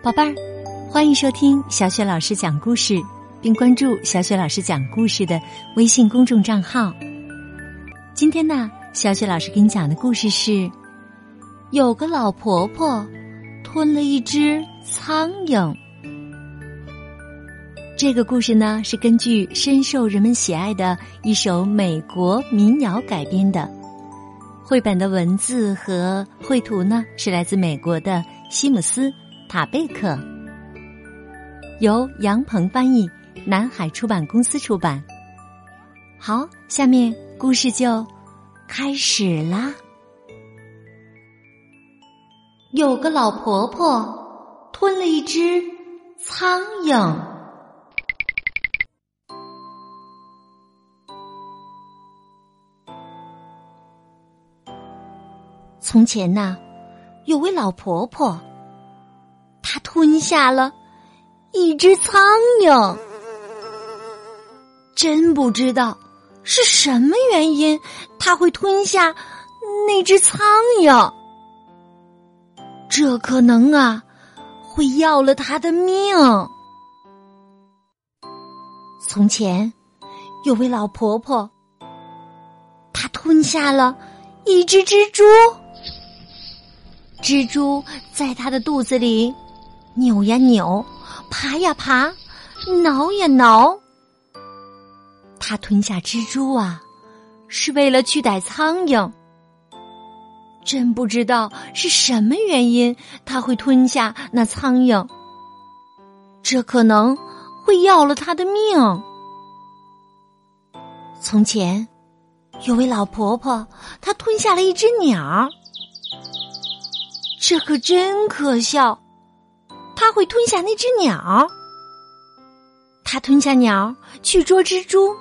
宝贝儿，欢迎收听小雪老师讲故事，并关注小雪老师讲故事的微信公众账号。今天呢，小雪老师给你讲的故事是：有个老婆婆吞了一只苍蝇。这个故事呢，是根据深受人们喜爱的一首美国民谣改编的。绘本的文字和绘图呢，是来自美国的西姆斯。塔贝克由杨鹏翻译，南海出版公司出版。好，下面故事就开始啦。有个老婆婆吞了一只苍蝇。从前呐，有位老婆婆。她吞下了一只苍蝇，真不知道是什么原因他会吞下那只苍蝇。这可能啊，会要了他的命。从前有位老婆婆，她吞下了一只蜘蛛，蜘蛛在她的肚子里。扭呀扭，爬呀爬，挠呀挠。他吞下蜘蛛啊，是为了去逮苍蝇。真不知道是什么原因他会吞下那苍蝇。这可能会要了他的命。从前有位老婆婆，她吞下了一只鸟。这可真可笑。他会吞下那只鸟，他吞下鸟去捉蜘蛛，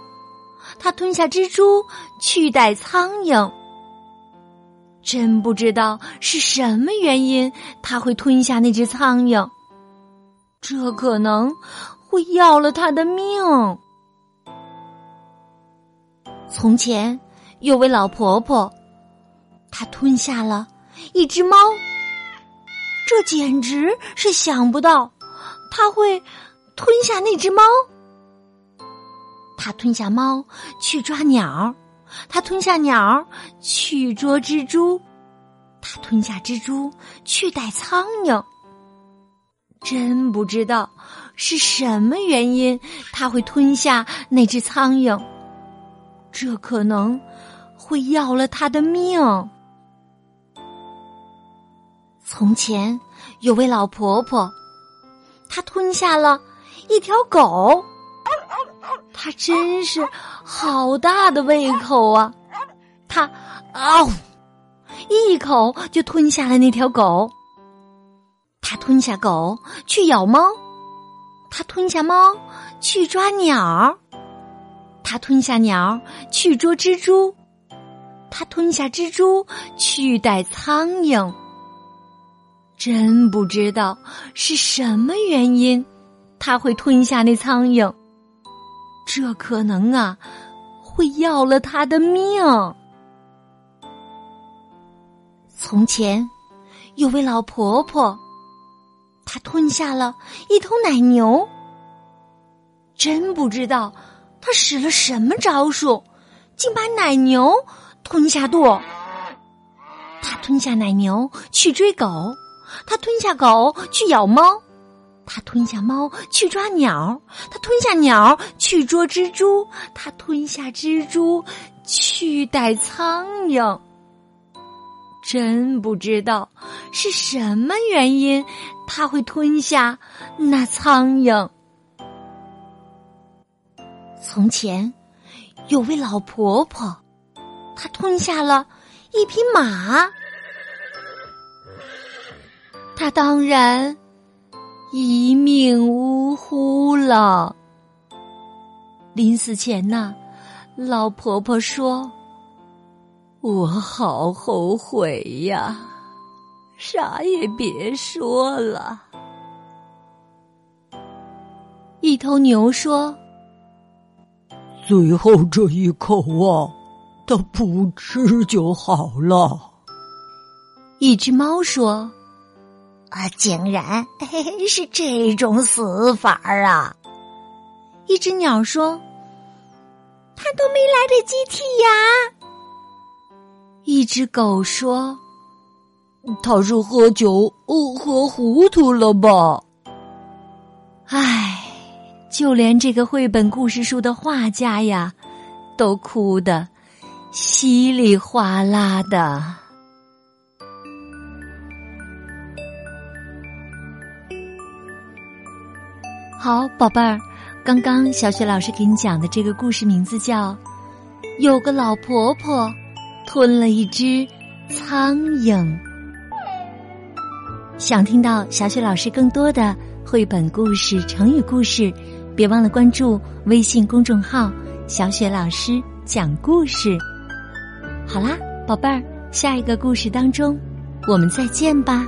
他吞下蜘蛛去逮苍蝇。真不知道是什么原因他会吞下那只苍蝇，这可能会要了他的命。从前有位老婆婆，她吞下了一只猫。这简直是想不到，他会吞下那只猫。他吞下猫去抓鸟，他吞下鸟去捉蜘蛛，他吞下蜘蛛去逮苍蝇。真不知道是什么原因他会吞下那只苍蝇，这可能会要了他的命。从前有位老婆婆，她吞下了一条狗，她真是好大的胃口啊！她啊，一口就吞下了那条狗。她吞下狗去咬猫，她吞下猫去抓鸟，她吞下鸟去捉蜘蛛，她吞下蜘蛛去逮苍蝇。真不知道是什么原因，他会吞下那苍蝇。这可能啊，会要了他的命。从前有位老婆婆，她吞下了一头奶牛。真不知道她使了什么招数，竟把奶牛吞下肚。她吞下奶牛去追狗。他吞下狗去咬猫，他吞下猫去抓鸟，他吞下鸟去捉蜘蛛，他吞下蜘蛛去逮苍蝇。真不知道是什么原因他会吞下那苍蝇。从前有位老婆婆，她吞下了一匹马。当然一命呜呼了。临死前呐，老婆婆说：“我好后悔呀，啥也别说了。”一头牛说：“最后这一口啊，的不吃就好了。一只猫说：“啊，竟然是这种死法儿啊！”一只鸟说：“他都没来得及剔牙。”一只狗说：“他是喝酒哦喝糊涂了吧？”唉，就连这个绘本故事书的画家呀，都哭得稀里哗啦的。好，宝贝儿，刚刚小雪老师给你讲的这个故事名字叫《有个老婆婆吞了一只苍蝇》。想听到小雪老师更多的绘本故事、成语故事，别忘了关注微信公众号“小雪老师讲故事”。好啦，宝贝儿，下一个故事当中，我们再见吧。